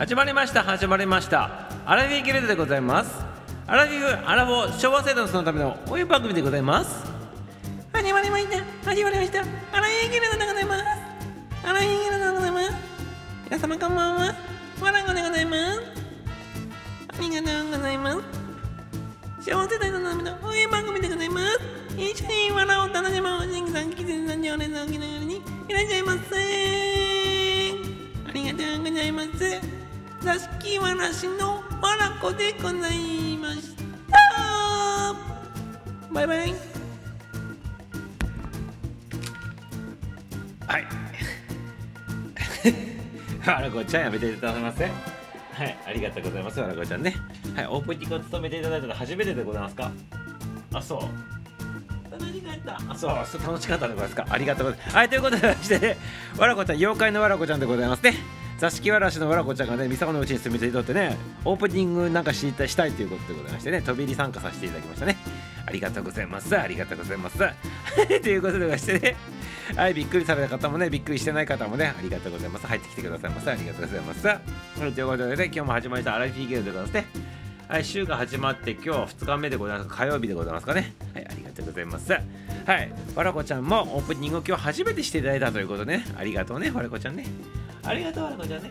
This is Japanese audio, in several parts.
始まりました始まりました。アラフィーギルドでございます。アラフィフアラフォー昭和世代のための応援番組でございます。始まりました始まりました。アラフィーギルドでございます。アラフィーギルドでございます。皆様こんばんは。わらごでございます。ありがとうございます。昭和世代のための応援番組でございます。一緒に笑おう楽しもうシングさんキズさん常連さんお気ながらにいらっしゃいませありがとうございます。座敷わらしのわらこでございました。バイバイ。はい。わらこちゃんやめていただけません？はいありがとうございますわらこちゃんね。はいオープニングを務めていただいたの初めてでございますか？あそう。あそうそう楽しかったでございますか？ありがとうございます。はいということでしてねわらこちゃん妖怪のわらこちゃんでございますね座敷わらしのわらこちゃんがね、三沢のうちに住み着いとってね、オープニングなんかしたしたいということでございましてね、飛び入り参加させていただきましたね。ありがとうございます。ありがとうございます。ということでございましてね、はい、びっくりされた方もね、びっくりしてない方もね、ありがとうございます。入ってきてくださいませ。ありがとうございます。はい、ということでね、今日も始まりました、アラフィーゲームでございますね。はい、週が始まって今日2日目でございます。火曜日でございますかね。はい、ありがとうございます。はい、わらこちゃんもオープニングを今日初めてしていただいたということでね、ありがとうね、わらこちゃんね。ありがとう、わらこちゃね。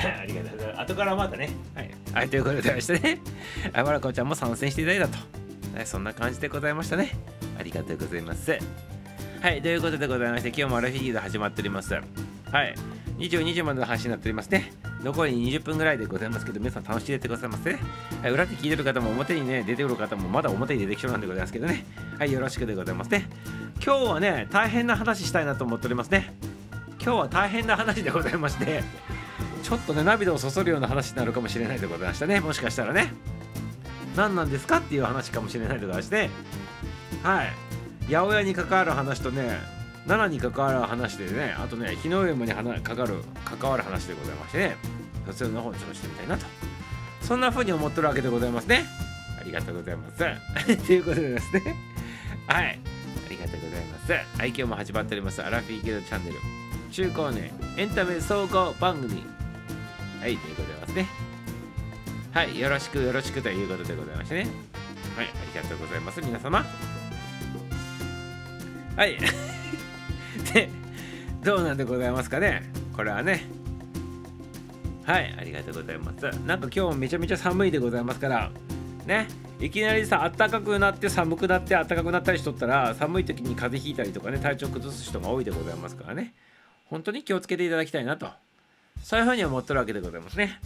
ありがとうございます。後からまたね。はい。はい、ということでましてね、あわらこちゃんも参戦していただいたと。はい、そんな感じでございましたね。ありがとうございます。はい、ということでございまして、今日もアラフィギーで始まっております。はい。22時までの配信になっておりますね。残り20分ぐらいでございますけど、皆さん楽しんでてくださいませ、ね。はい、裏で聞いてる方も表にね、出てくる方もまだ表に出てきそうなんでございますけどね。はい、よろしくでございますね。今日はね、大変な話したいなと思っておりますね。今日は大変な話でございまして、ちょっとね、涙をそそるような話になるかもしれないでございましたね。もしかしたらね。何なんですかっていう話かもしれないでございまして、はい。八百屋に関わる話とね、奈良に関わる話でね、あとね、日の上山に話かかる関わる話でございましてね、そちらの方にちょっとしてみたいなと。そんな風に思ってるわけでございますね。ありがとうございます。ということでですね、はい。ありがとうございます。はい、今日も始まっております、アラフィーゲドチャンネル。中高年エンタメ総合番組。はい、ということでございますね。はい、よろしくよろしくということでございましてね。はい、ありがとうございます、皆様。はい。で、どうなんでございますかね。これはね。はい、ありがとうございます。なんか今日めちゃめちゃ寒いでございますから、ね。いきなりさ、暖かくなって寒くなって暖かくなったりしとったら、寒い時に風邪ひいたりとかね、体調崩す人が多いでございますからね。本当に気をつけていただきたいなと。そういうふうに思ってるわけでございますね。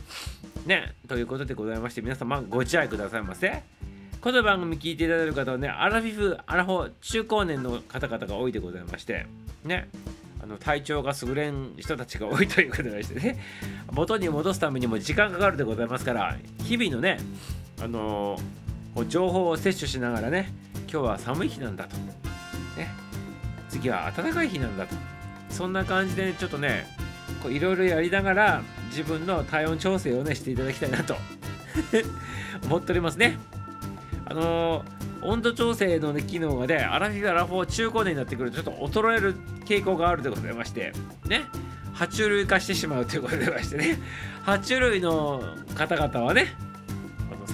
ね、ということでございまして、皆様ご自愛くださいませ。この番組聞いていただいる方はね、アラフィフ、アラフォー、中高年の方々が多いでございまして、ね、あの体調が優れん人たちが多いということでしてね、元に戻すためにも時間かかるでございますから、日々のね、あのー、情報を摂取しながらね、今日は寒い日なんだと、ね、次は暖かい日なんだと、そんな感じで、ちょっとね、いろいろやりながら自分の体温調整をねしていただきたいなと。思っておりますね。あのー、温度調整の、ね、機能がね、アラフィフ、アラフォー、中高年になってくるとちょっと衰える傾向があるでございまして、ね、爬虫類化してしまうということでましてね、爬虫類の方々はね、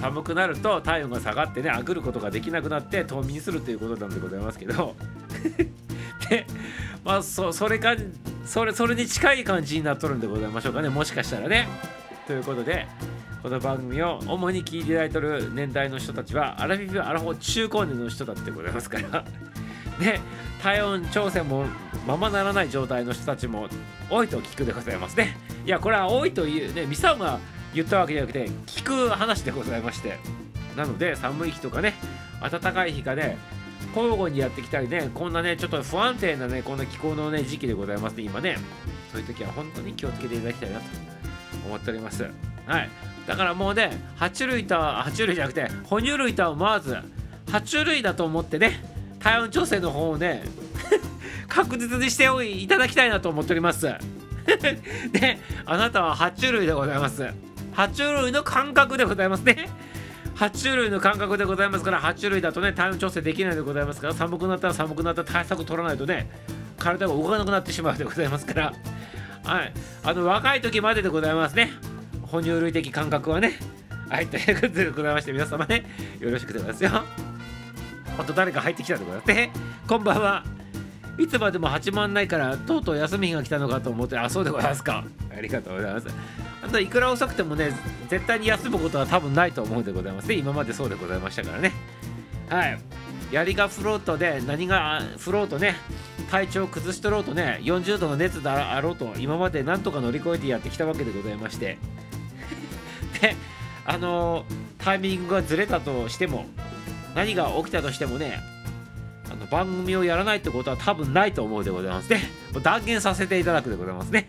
寒くなると体温が下がってね、あぐることができなくなって冬眠するということなんでございますけど、で、まあ、そそれか、それ、それに近い感じになっとるんでございましょうかね、もしかしたらね。ということで、この番組を主に聞いていただいてる年代の人たちはアラフィフ、アラフォー、中高年の人だってございますから。で 体温調整もままならない状態の人たちも多いと聞くでございますね。いやこれは多いというねミサオが言ったわけじゃなくて聞く話でございましてなので寒い日とかね暖かい日がね交互にやってきたりねこんなねちょっと不安定なねこんな気候のね時期でございますね今ねそういう時は本当に気をつけていただきたいなと思っておりますはいだからもうね、爬虫類とは、爬虫類じゃなくて、哺乳類とは思わず、爬虫類だと思ってね、体温調整の方をね、確実にしていただきたいなと思っております。で、あなたは爬虫類でございます。爬虫類の感覚でございますね。爬虫類の感覚でございますから、爬虫類だとね、体温調整できないでございますから、寒くなったら寒くなったら対策取らないとね、体が動かなくなってしまうでございますから、はい。あの若い時まででございますね。哺乳類的感覚はね。はいということでございまして皆様ねよろしくでございますよ。ほんと誰か入ってきたでございますね。こんばんは。いつまでも8万ないからとうとう休み日が来たのかと思ってあそうでございますか。ありがとうございます。あといくら遅くてもね絶対に休むことは多分ないと思うでございますね。今までそうでございましたからね。はい。槍がフロートで何がフロートね体調を崩しとろうとね40度の熱であろうと今までなんとか乗り越えてやってきたわけでございまして。であのタイミングがずれたとしても何が起きたとしてもねあの番組をやらないってことは多分ないと思うでございますね。断言させていただくでございますね。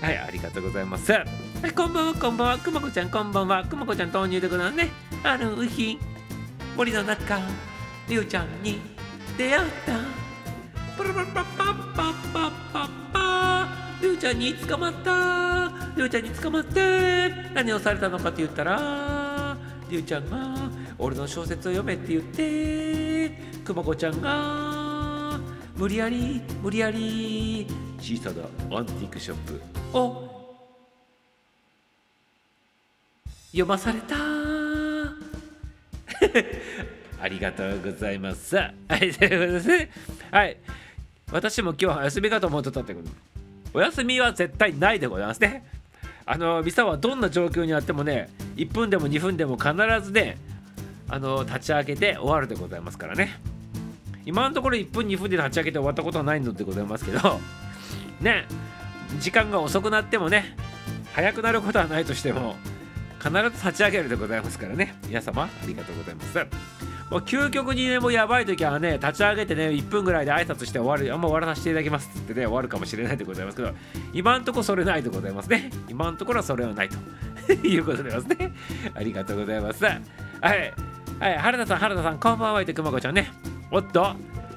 はいありがとうございます。はいこんばんはこんばんは。くまこちゃんこんばんは。くまこちゃん投入でございますね。ある日森の中りゅうちゃんに出会った。パラパラパッパッパッパッパッパりゅうちゃんに捕まった。りゅうちゃんに捕まって。何をされたのかって言ったらりゅうちゃんが俺の小説を読めって言ってくまこちゃんが無理やり無理やり小さなアンティークショップ。を読まされた ありがとうございます。はい、ということです。はい。私も今日は休みかと思ってたってこと。お休みは絶対ないでございますね。あの、ミサはどんな状況にあってもね、1分でも2分でも必ずね、あの、立ち上げて終わるでございますからね。今のところ1分2分で立ち上げて終わったことはないのでございますけど、ね、時間が遅くなってもね、早くなることはないとしても、必ず立ち上げるでございますからね。皆様、ありがとうございます。もう究極にね、もうやばい時はね、立ち上げてね、1分ぐらいで挨拶して終わる、あんま終わらさせていただきますってね、終わるかもしれないでございますけど、今んとこそれないでございますね。今んところはそれはないと いうことでございますね。ありがとうございます。はい。はい、原田さん、原田さん、こんばんは、いてくまこちゃんね。おっと、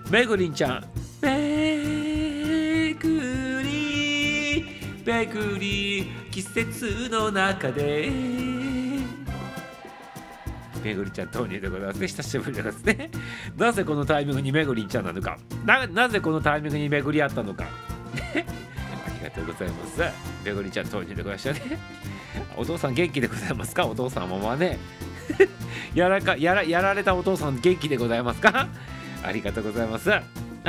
めぐりんちゃん。めめぐり、季節の中で。めぐりちゃん投入でございますね。久しぶりですね。なぜこのタイミングにめぐりちゃんなのか。なぜこのタイミングにめぐり合ったのか。ありがとうございます。めぐりちゃん投入でございましたね。お父さん元気でございますか？お父さんもまね。やらかやらやられたお父さん元気でございますか？ありがとうございます。は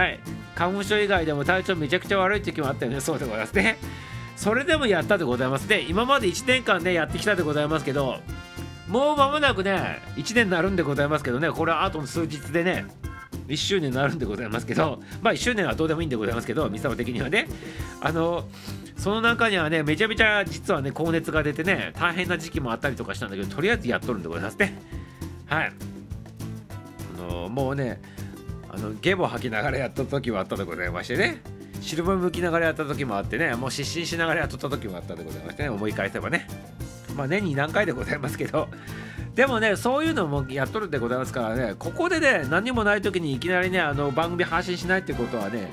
い。花粉症以外でも体調めちゃくちゃ悪い時もあったよね。そうでございますね。それでもやったでございますね。今まで1年間ね、やってきたでございますけど、もう間もなくね、1年になるんでございますけどね、これはあとの数日でね、1周年になるんでございますけど、まあ1周年はどうでもいいんでございますけど、三沢的にはね、あの、その中にはね、めちゃめちゃ実はね、高熱が出てね、大変な時期もあったりとかしたんだけど、とりあえずやっとるんでございますね。はい。あのもうね、あのゲボ吐きながらやった時はあったでございましてね、汁分向きながらやった時もあってね、もう失神しながらやっとった時もあったでございましてね、思い返せばね。まあ年に何回でございますけど、でもね、そういうのもやっとるでございますからね、ここでね、何もない時にいきなりね、あの番組発信しないってことはね、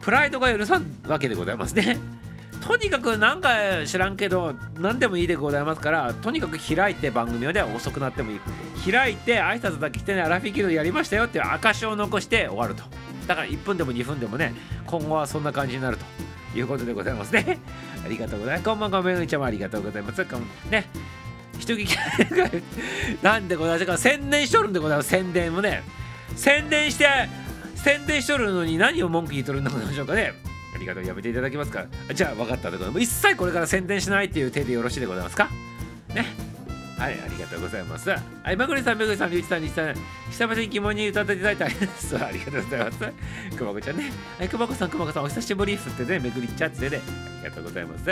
プライドが許さんわけでございますね。とにかくなんか知らんけど何でもいいでございますからとにかく開いて番組をね遅くなってもいい開いて挨拶だけしてねアラフィギルやりましたよっていう証を残して終わるとだから1分でも2分でもね今後はそんな感じになるということでございますね。ありがとうございます。こんばんは。めぐみちゃんもありがとうございます。ね人聞き なんでございますか。宣伝しとるんでございます。宣伝もね。宣伝して宣伝しとるのに何を文句言いとるんでしょうかね。ありがとう。やめていただけますか。じゃあ分かったでございます。一切これから宣伝しないっていう手でよろしいでございますか。ね。はい、ありがとうございます。はい、まぐりさん、めぐりさん、りゅうちさん、りゅうちさん、久々に疑問に歌っていただいた ありがとうございます。くまこちゃんね。はい、くまこさん、くまこさん、お久しぶりっすってね、めぐりちゃってね、ありがとうございます。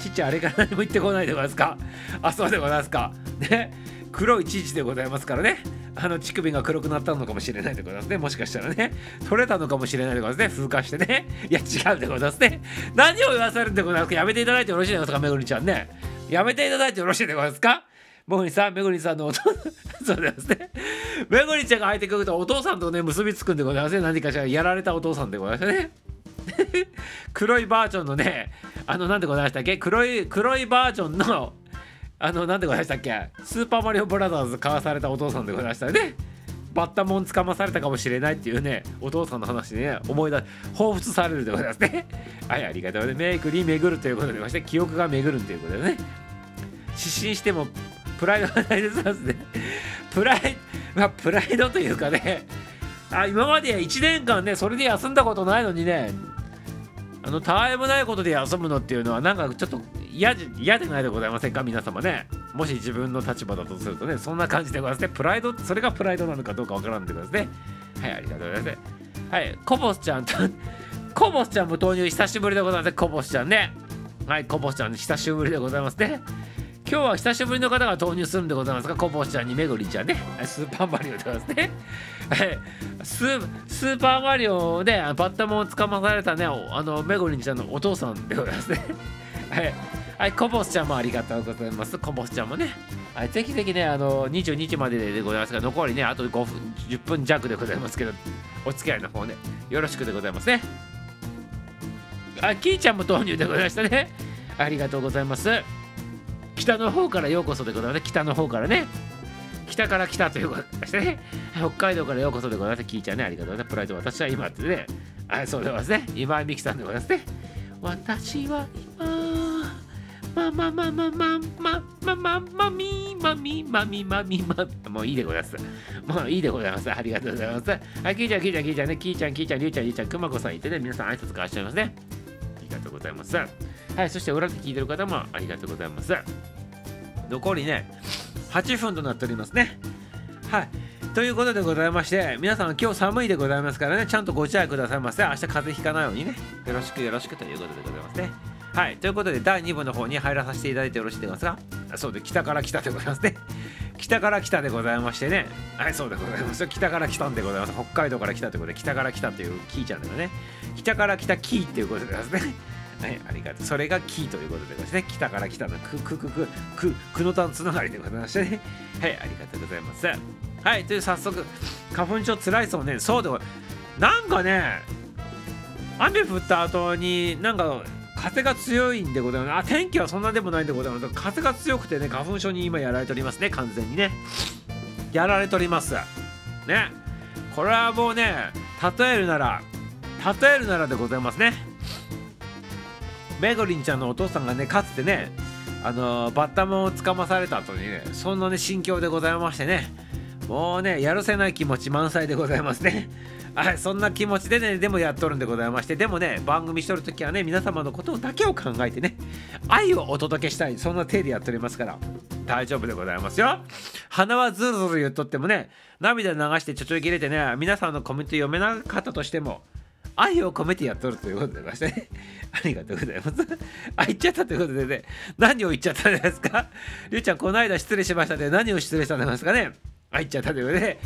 ちっちゃん、あれから何も言ってこないでございますか？あ、そうでございますか。ね、黒いチーチでございますからね。あの乳首が黒くなったのかもしれないでございますね。もしかしたらね。取れたのかもしれないでございますね。風化してね。いや、違うでございますね。何を言わせるんでございますか？やめていただいてよろしいでございますか、めぐりちゃんね。やめていただいてよろしいでございますか？もぐりさん、めぐりさんのお父さん そうですね。めぐりちゃんが入ってくるとお父さんとね、結びつくんでございますね。何かしらやられたお父さんでございますね。黒いバージョンのね、あの、なんでございましたっけ？黒い、黒いバージョンの、あの、なんでございましたっけ？スーパーマリオブラザーズ買わされたお父さんでございましたね。バッタモン捕まされたかもしれないっていうねお父さんの話ね思い出彷彿されるでございますねはいありがとうございますメイクに巡るということでまして記憶が巡るということでね失神してもプライドが大切なんですね。プライまあプライドというかねあ今まで1年間ねそれで休んだことないのにねあのたわいもないことで休むのっていうのはなんかちょっと嫌で嫌でないでございませんか？皆様ね。もし自分の立場だとするとねそんな感じでございますね。プライドそれがプライドなのかどうかわからんでくださいね。はいありがとうございますはいコボスちゃんと コボスちゃんも投入久しぶりでございますコボスちゃんね。はいコボスちゃん久しぶりでございますね。今日は久しぶりの方が投入するんでございますが、コボスちゃんにめぐりちゃんね、スーパーマリオでございますね。ススーパーマリオでバッタモンを捕まされたね、あのめぐりちゃんのお父さんでございますね。はいはい、コボスちゃんもありがとうございます。コボスちゃんもね。はい、ぜひぜひね、あの、22日まででございますが、残りね、あと5分、10分弱でございますけど、お付き合いの方ね、よろしくでございますね。あ、キーちゃんも投入でございましたね。ありがとうございます。北の方からようこそでございます北の方からね。北から来たということでしてね。北海道からようこそでございますキーちゃんねありがとうございますプライド私は今ってね。あそうでございますね。今井美樹さんでございますね。私は今まままままままままみまみまみまみまもういいでございますもういいでございますありがとうございますはいキーちゃんキーちゃんキーちゃんねキーちゃんキーちゃんりゅうちゃんりゅうちゃんくまこさんいてね皆さん挨拶交わしちゃいますねありがとうございますはい、そして裏で聞いてる方もありがとうございます。残りね、8分となっておりますね。はい。ということでございまして、皆さん今日寒いでございますからね、ちゃんとご自愛くださいませ。明日風邪ひかないようにね、よろしくよろしくということでございますね。はい。ということで、第2部の方に入らさせていただいてよろしいでございますか？そうで、北から来たでございますね。北から来たでございましてね。はい、そうでございます。北から来たんでございます。北海道から来たということで、北から来たというキーちゃんだよね。北から来たキーっていうことでございますね。はい、ありがとう。それがキーということでですね、北から来たのくくくくくくのたんつながりでございましてね。はい、ありがとうございます。はい、という早速、花粉症つらいそうね。そうでもなんかね、雨降った後になんか風が強いんでございます。あ、天気はそんなでもないんでございます。風が強くてね、花粉症に今やられておりますね、完全にね。やられております。ね。これはもうね、例えるなら、例えるならでございますね。めぐりんちゃんのお父さんがねかつてねあのバッタモンをつかまされた後にねそんなね心境でございましてね。もうねやるせない気持ち満載でございますね。はいそんな気持ちでねでもやっとるんでございましてでもね番組しとる時はね皆様のことだけを考えてね愛をお届けしたいそんな手でやっておりますから大丈夫でございますよ。鼻はズルズル言っとってもね涙流してちょちょい切れてね皆さんのコメント読めなかったとしても愛を込めてやっとるということでましてね。ありがとうございます。あ、言っちゃったということでね、何を言っちゃったんですか？りゅうちゃん、この間失礼しましたね。何を失礼したんですかね？あ、言っちゃったということで、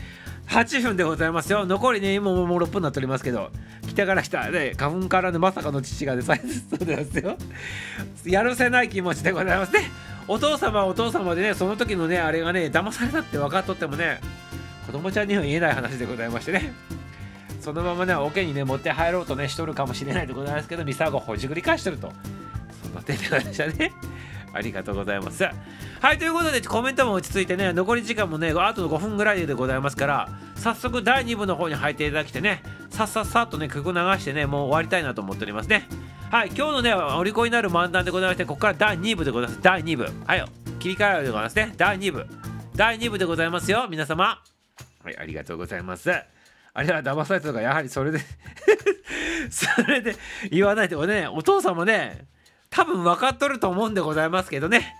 8分でございますよ。残りね、今ももう6分になっておりますけど、北から来た、ね、花粉からのまさかの父がでさえそうですよ。やるせない気持ちでございますね。お父様はお父様でね、その時のね、あれがね、騙されたって分かっとってもね、子供ちゃんには言えない話でございましてね。そのままね桶にね持って入ろうとねしとるかもしれないでございますけどミサゴほじくり返してると。そんな点でございましたね。ありがとうございますはいということでコメントも落ち着いてね残り時間もねあと5分ぐらいでございますから早速第2部の方に入っていただきてねさっさっさっとね曲流してねもう終わりたいなと思っておりますね。はい今日のねお利口になる漫談でございましてここから第2部でございます。第2部。はい切り替えるでございますね。第2部。第2部でございますよ皆様。はいありがとうございます。あれは騙されたとかやはりそれで それで言わないとねお父さんもね多分分かっとると思うんでございますけどね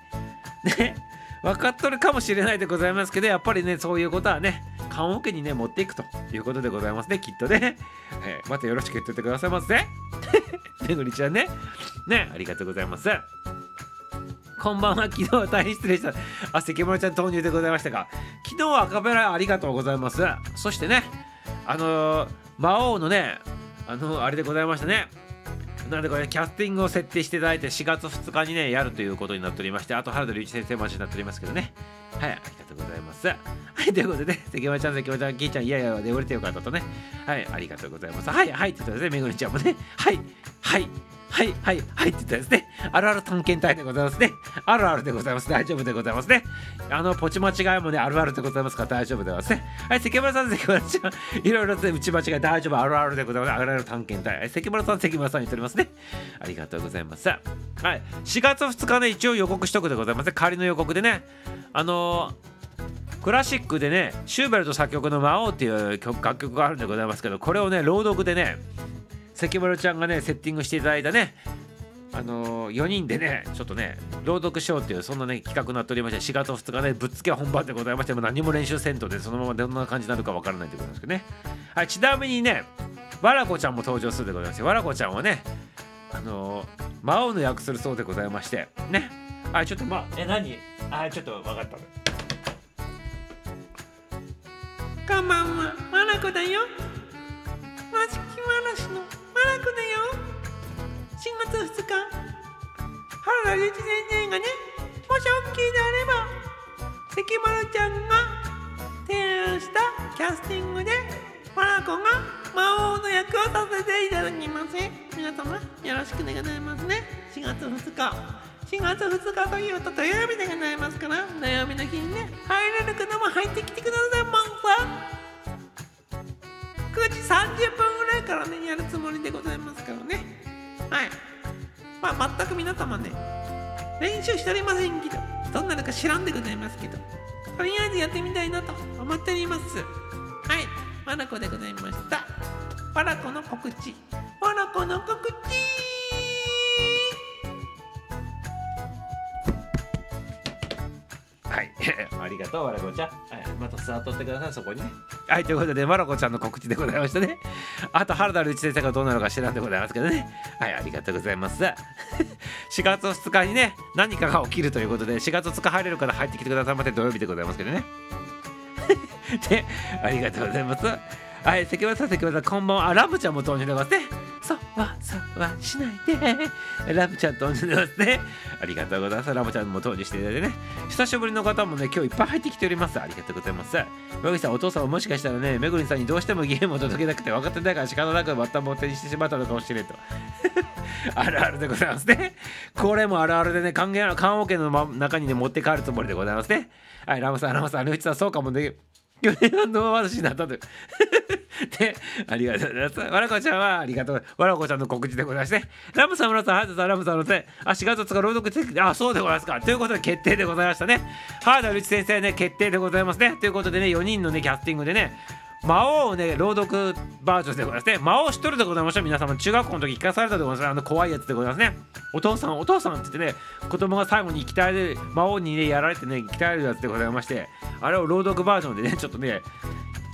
ね分かっとるかもしれないでございますけどやっぱりねそういうことはね棺桶にね持っていくということでございますねきっとね、えー、またよろしく言っててくださいませめ ぐりちゃんねねありがとうございますこんばんは。昨日は大変失礼した。あ、関村ちゃん投入でございましたが、昨日はアカペラありがとうございます。そしてね、あのー、魔王のね、あの、あれでございましたね。なんでこれキャスティングを設定していただいて4月2日にねやるということになっておりましてあと原田隆一先生待ちになっておりますけどね。はいありがとうございます。はいということでね関山ちゃん関山ちゃんきいちゃんいやいやで売れてよかったとね。はいありがとうございます。はいはいって言ったらねめぐりちゃんもね。はいはい。はいはいはいって言ったですね。あるある探検隊でございますね。あるあるでございます大丈夫でございますね。あのポチ間違いもねあるあるでございますから大丈夫でございますね。はい関村さん関村ちゃんいろいろと打ち間違い大丈夫あるあるでございます。あるある探検隊。関村さん関村さん言っておりますね。ありがとうございます。はい4月2日ね一応予告しとくでございます仮の予告でね。あのークラシックでねシューベルト作曲の「魔王」っていう楽曲があるんでございますけどこれをね朗読でね関丸ちゃんがねセッティングしていただいたねあのー、4人でねちょっとね朗読しようっていうそんなね企画になっておりまして4月2日ねぶっつけ本番でございましても何も練習せんとでそのままどんな感じになるかわからないということですけどね。はいちなみにねわらこちゃんも登場するでございましてわらこちゃんはねあのー、魔王の役するそうでございましてね。はいちょっとまあえ何？あちょっと分かった。こんばんは、マナコだよ。マジキ話の。マナコだよ。4月2日、原田隆一先生がね、もし OK であれば、関丸ちゃんが提案したキャスティングで、マナコが魔王の役をさせていただきます。皆様、よろしくでございますね。4月2日。4月2日というと土曜日でございますから土曜日の日にね入れる方も入ってきてくださいもんさ9時30分ぐらいからねやるつもりでございますからね。はい。まあ全く皆様ね練習しておりませんけどどんなのか知らんでございますけどとりあえずやってみたいなと思っております。はい。まなこでございました。わらこの告知。マナコの告知 ありがとう、わらこちゃん。はい、また座っとってください、そこにね。はい、ということで、わらこちゃんの告知でございましたね。あと、原田隆一先生がどうなるか知らんでございますけどね。はい、ありがとうございます。4月2日にね、何かが起きるということで、4月2日入れるから入ってきてくださいまで土曜日でございますけどね。で、ありがとうございます。はい、関村さん、関村さん、こんばんは。あ、ラムちゃんも登場でございますね。そうは、そうはしないで。ラムちゃん登場でますね。ありがとうございます。ラムちゃんも登場していただいてね。久しぶりの方もね、今日いっぱい入ってきております。ありがとうございます。めぐりさん、お父さんはもしかしたらね、めぐりさんにどうしてもゲームを届けなくて分かってないから仕方なくバッタンを手にしてしまったのかもしれんと。あるあるでございますね。これもあるあるでね、還元、棺桶のま中にね、持って帰るつもりでございますね。はい、ラムさん、ラムさん、ルイチさん、そうかもね。去年の話になったと。で、ありがとうございます。わらこちゃんはありがとう。わらこちゃんの告知でございまして、ラムさん、村さん、ハードさん、ラムさんの手、あ、4月2日朗読で、あ、そうでございますか。ということで決定でございましたね。ハードルチ先生ね、決定でございますね。ということでね、4人のね、キャスティングでね、魔王をね、朗読バージョンでございますね。魔王一人でございました。皆様、中学校の時聞かされたでございます。あの怖いやつでございますね。お父さん、お父さんって言ってね、子供が最後に鍛える、魔王にね、やられてね、鍛えるやつでございまして、あれを朗読バージョンでね、ちょっとね、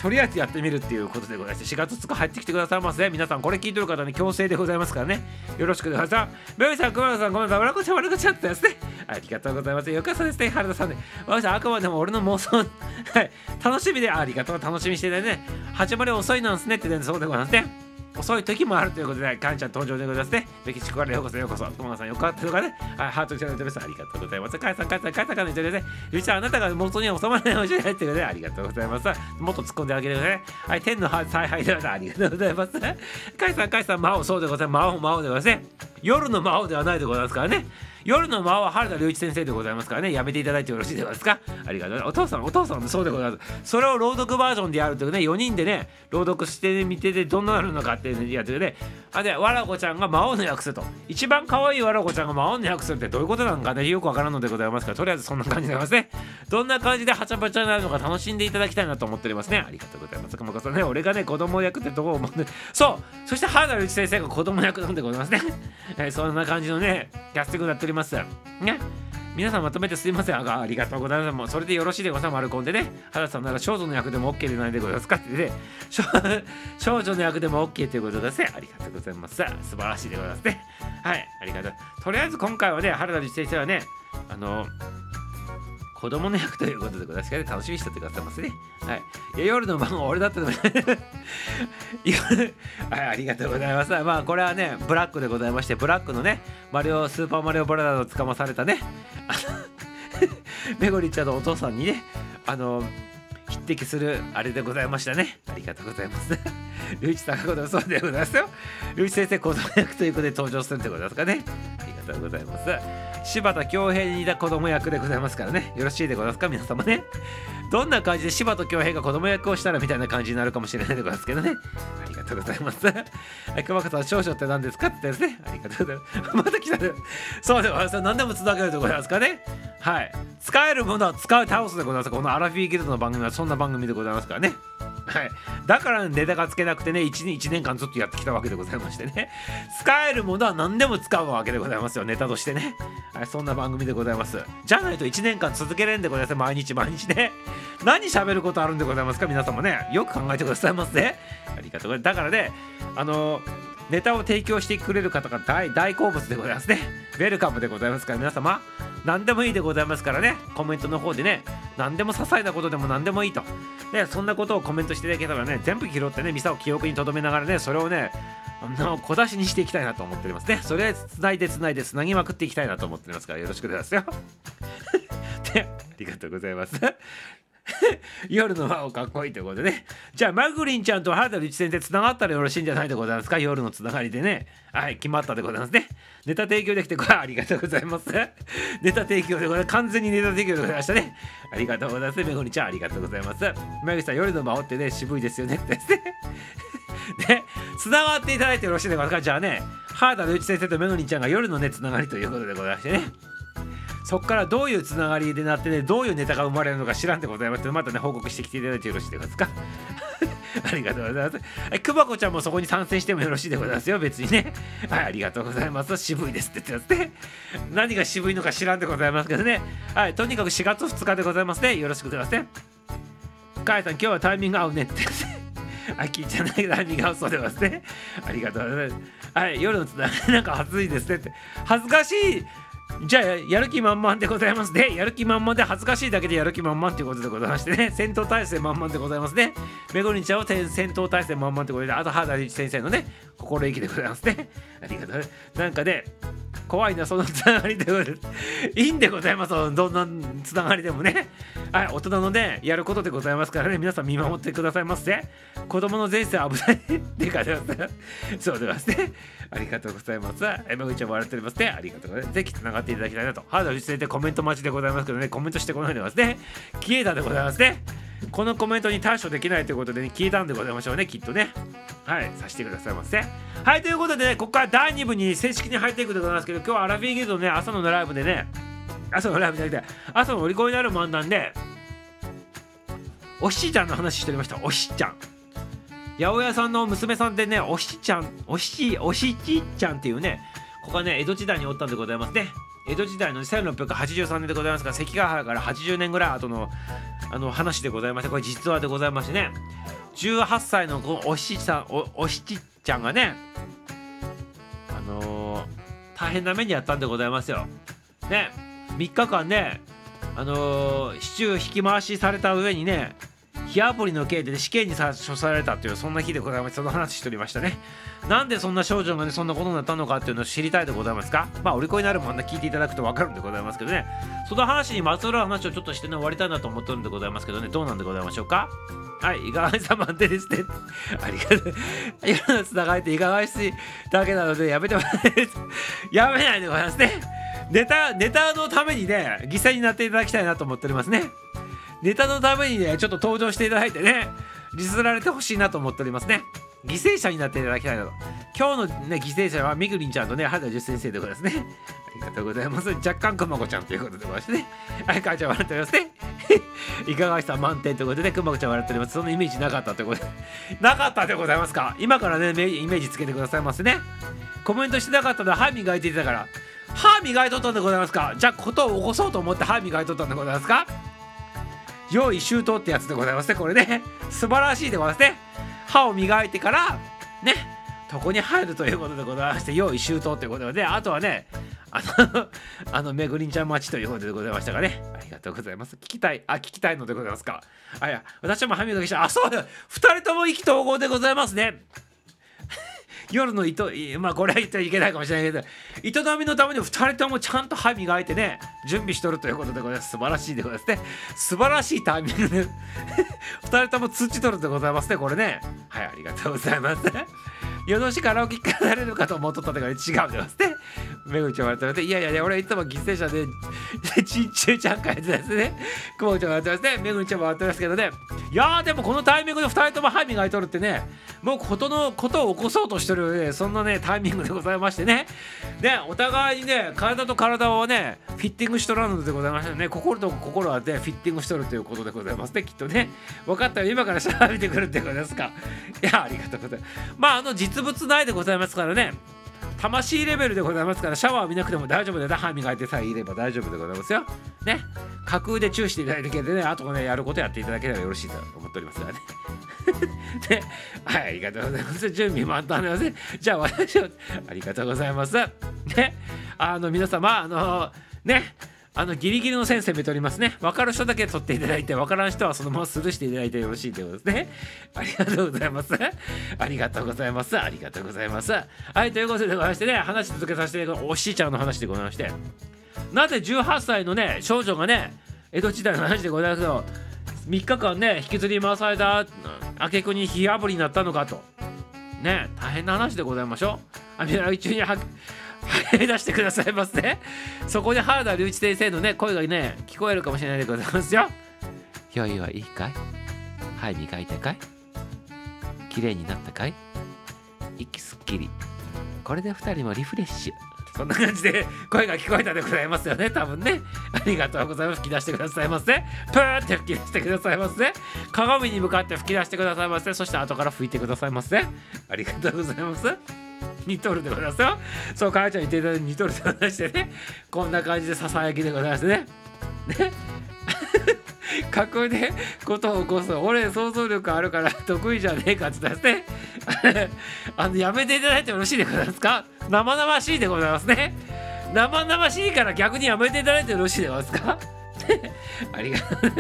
とりあえずやってみるっていうことでございまして4月2日入ってきてくださいませ、ね、皆さんこれ聞いてる方に強制でございますからね。よろしくくださいしますベビさん熊田さんごめんなさい。わらこちゃんわらこちゃんってですね。ありがとうございます。よかったですね。原田さんね。わさんあくまでも俺の妄想。はい。楽しみでありがとう。楽しみしてね。始まり遅いなんすねってねそうでございますね。遅い時もあるということで、かんちゃん登場でございますね。メキシコからようこそようこそ。熊さんよかったとかね。はい、ハートチャンネルさんありがとうございます。カイさん、カイさん、カイさんからの一緒でね。ゆうちゃん、あなたが元には収まらないかもしれないということで、ありがとうございます。もっと突っ込んであげてください。はい、天の采配ではありがとうございます。カイさん、カイさん、魔王、そうでございます。魔王、魔王でございますね。夜の魔王ではないでございますからね。夜の間は原田隆一先生でございますからね。やめていただいてよろしいでございますか？ありがとうお父さんお父さんそうでございます。それを朗読バージョンでやるというね4人でね朗読してみてでどんなるのかっていうやつでね。あでわらこちゃんが魔王の役すると。一番可愛いわらこちゃんが魔王の役するってどういうことなのかね。よくわからんのでございますからとりあえずそんな感じでございますね。どんな感じでハチャパチャになるのか楽しんでいただきたいなと思っておりますね。ありがとうございます。熊子さんね俺がね子供役ってどう思うんでそう。そして原田隆一先生が子供役なんでございますね、えー、そんな感じのねキャスティングになっております。ね。皆さんまとめてすいません。あありがとうございます。もうそれでよろしいでございます。丸コンでね原さんなら少女の役でも OK でないでございますかってね 少女の役でも OK ということですねありがとうございます。素晴らしいでございますね。はいありがとう。とりあえず今回はね原田実先生はねあの子供の役ということでございますから、楽しみにしててくださいますね。はい。夜の晩は俺だったの はい、ありがとうございます。まあ、これはね、ブラックでございまして、ブラックのね、マリオ、スーパーマリオブラザーズを捕まされたね、メゴリちゃんのお父さんにね、あの、匹敵するあれでございましたね。ありがとうございます。龍一さんがそうでございますよ龍一先生子供役ということで登場するってことですかねありがとうございます柴田恭平に似た子供役でございますからね。よろしいでございますか？皆様ね。どんな感じで柴田恭平が子供役をしたらみたいな感じになるかもしれないでございますけどね。ありがとうございます。はい熊川さん少々って何ですか？って言ってですね。ありがとうございます。また来たね。そうでございます。何でもつなげるでございますかね。はい。使えるものは使う倒すでございます。このアラフィーギルドの番組はそんな番組でございますからね。はい、だからネタがつけなくてね 1, 年1年間ずっとやってきたわけでございましてね。使えるものは何でも使うわけでございますよ。ネタとしてね、はい、そんな番組でございます。じゃないと1年間続けれんでございます。毎日毎日ね。何喋ることあるんでございますか？皆様ね。よく考えてくださいませ、ね、ありがとうございます。だからねあのネタを提供してくれる方が大大好物でございますね。ウェルカムでございますから皆様。何でもいいでございますからね。コメントの方でね。何でも些細なことでも何でもいいと。でそんなことをコメントしていただけたらね全部拾ってねミサを記憶に留めながらねそれをねあの小出しにしていきたいなと思っておりますね。それつないでつないでつなぎまくっていきたいなと思っておりますからよろしくお願いしますよ。で ありがとうございます。夜の輪をかっこいいということでね。じゃあマグリンちゃんと原田律先生つながったらよろしいんじゃないでございますか？夜のつながりでね。はい決まったでございますね。ネタ提供できてこれありがとうございます。ネタ提供でございます。完全にネタ提供でございましたね。ありがとうございます。めぐりちゃんありがとうございます。めぐりさん夜の魔王ってね渋いですよね。ってですね。で、つながっていただいてよろしいでございますか？じゃあね、原田隆一先生とめぐりちゃんが夜のね、つながりということでございましてね。そこからどういうつながりでなってね、どういうネタが生まれるのか知らんでございますまたね、報告してきていただいてよろしいですか ありがとうございます。くまこちゃんもそこに参戦してもよろしいでございますよ、別にね。はい、ありがとうございます。渋いですって言ってますね。何が渋いのか知らんでございますけどね。はい、とにかく4月2日でございますね。よろしくお願いますね。かいさん、今日はタイミング合うねって。あ、聞いてないタイミング合うそうでますね。ありがとうございます。はい、夜のつながりなんか恥ずいですねって。恥ずかしい。じゃあやる気満々でございますね。やる気満々で恥ずかしいだけでやる気満々ということでございましてね。戦闘態勢満々でございますね。めぐりんちゃんは戦闘態勢満々ということで、あと原田先生のね、心意気でございますね。ありがとう。なんかね、怖いな、そのつながりでい。いんでございます。どんなつながりでもね。はい、大人のね、やることでございますからね、皆さん見守ってくださいませ。子供の前世は危ないって書いてます。そうでますね。ありがとうございます。え、めぐちゃんも笑っておりますね。ありがとうございます。ぜひつながっていただきたいなと。原田先生コメント待ちでございますけどね、コメントしてこないでますね。消えたでございますね。このコメントに対処できないということで、ね、消えたんでございましょうね、きっとね。はい、させてくださいませ。はい、ということでね、ここから第2部に正式に入っていくでございますけど、今日はアラフィーギルドのね、朝のライブでね、朝のライブじゃなくて、朝のお利口になる漫談で、おしちゃんの話しておりました、おしちゃん。八百屋さんの娘さんでね、おしちゃん、おし、おしちちゃんっていうね、ここはね、江戸時代におったんでございますね。江戸時代の1683年でございますが関ヶ原から80年ぐらい後のあの話でございましてこれ実話でございましてね18歳のこのおしさんおおしちゃんがねあのー、大変な目にあったんでございますよ。ね3日間ねあのー、市中引き回しされた上にね火アプリの刑で死刑に処されたというそんな日でございますその話しておりましたねなんでそんな少女がねそんなことになったのかっていうのを知りたいでございますか？まあお利口になるもんね聞いていただくと分かるんでございますけどねその話にまつわる話をちょっとしてね終わりたいなと思ってるんでございますけどねどうなんでございましょうか？はい、いかがさまでですね。ありがとう。今のつながりっていかがしだけなのでやめてもら。やめないでございますね。ネタ、ネタのためにね、犠牲になっていただきたいなと思っておりますね。ネタのためにね、ちょっと登場していただいてね、リスられてほしいなと思っておりますね。犠牲者になっていただきたいなと。今日のね、犠牲者はみぐりんちゃんとね、原田十先生でございますね。ありがとうございます。若干くまこちゃんということでございましてね。はい、母ちゃん笑っておりますね。いかがした満点ということで、くまこちゃん笑っております。そのイメージなかったということで。なかったでございますか今からね、イメージつけてくださいませね。コメントしてなかったので、歯磨いていたから。歯磨いとったんでございますかじゃあ、ことを起こそうと思って歯磨いとったんでございますか用意周到ってやつでございますね。これね。素晴らしいでございますね。歯を磨いてから、ね、床に入るということでございまして、用意周到ということで、あとはね、あの、あの、めぐりんちゃん待ちということでございましたがね。ありがとうございます。聞きたい、あ、聞きたいのでございますか。あ、いや、私も歯磨きした。あ、そうだ。二人とも意気投合でございますね。夜の糸まあこれは言ってはいけないかもしれないけど営みのために2人ともちゃんと歯磨いてね準備しとるということでございます。素晴らしいでございますね。素晴らしいタイミングで 2人とも通知取るでございますねこれね。はいありがとうございます夜通しカラオケ聞かれるかと思っとったとか違うでございますねめぐちゃん笑ってていやいやいや俺はいつも犠牲者でちんちゅうちゃんかやつですね。くもちゃん笑ってますね。めぐちゃんも笑ってますけどね。いやーでもこのタイミングで2人とも歯磨いとるってねもうことのことを起こそうとしてる、ね、そんなねタイミングでございましてね。ねお互いにね体と体をねフィッティングしとらんのでございましてね。心と心はねフィッティングしとるということでございますね。きっとね。分かったよ。今からシャワー浴びてくるってことですか。いやありがとうございます。まああの実物ないでございますからね。魂レベルでございますからシャワー浴びなくても大丈夫で歯磨いてさえいれば大丈夫でございますよ。ね。架空でチューしていただいてけどねあとねやることやっていただければよろしいと思っておりますからね。ね。はいありがとうございます。準備満タンでございます。じゃあ私はありがとうございます。ね。あの皆様あのね。あのギリギリの線攻めておりますね。分かる人だけ取っていただいて、分からん人はそのままスルーしていただいてよろしいということですね。ありがとうございます。ありがとうございます。ありがとうございます。はい、ということでございましてね、話続けさせて、おしいちゃんの話でございまして、なぜ18歳のね、少女がね、江戸時代の話でございますけど、3日間ね、引きずり回された挙句に火あぶりになったのかと。ね、大変な話でございましょう。あ、みな中に入 出してくださいますね。そこで原田隆一先生のね、声がね、聞こえるかもしれないでございますよ。よいはいいかい？はい、磨いたかい？綺麗になったかい？息すっきり。これで2人もリフレッシュ。そんな感じで 声が聞こえたでございますよね、多分ね。ありがとうございます。吹き出してくださいませ。プーって吹き出してくださいませ。鏡に向かって吹き出してくださいませ。そして後から吹いてくださいませ。ありがとうございます。似とるでございますよ。そう、母ちゃん言っていただいて似とるでございましてね、こんな感じでささやきでございますね。ね。架空でことを起こす俺想像力あるから得意じゃねえかって言ったらね。あのやめていただいてよろしいでございますか？生々しいでございますね。生々しいから逆にやめていただいてよろしいでございますか？ありがとう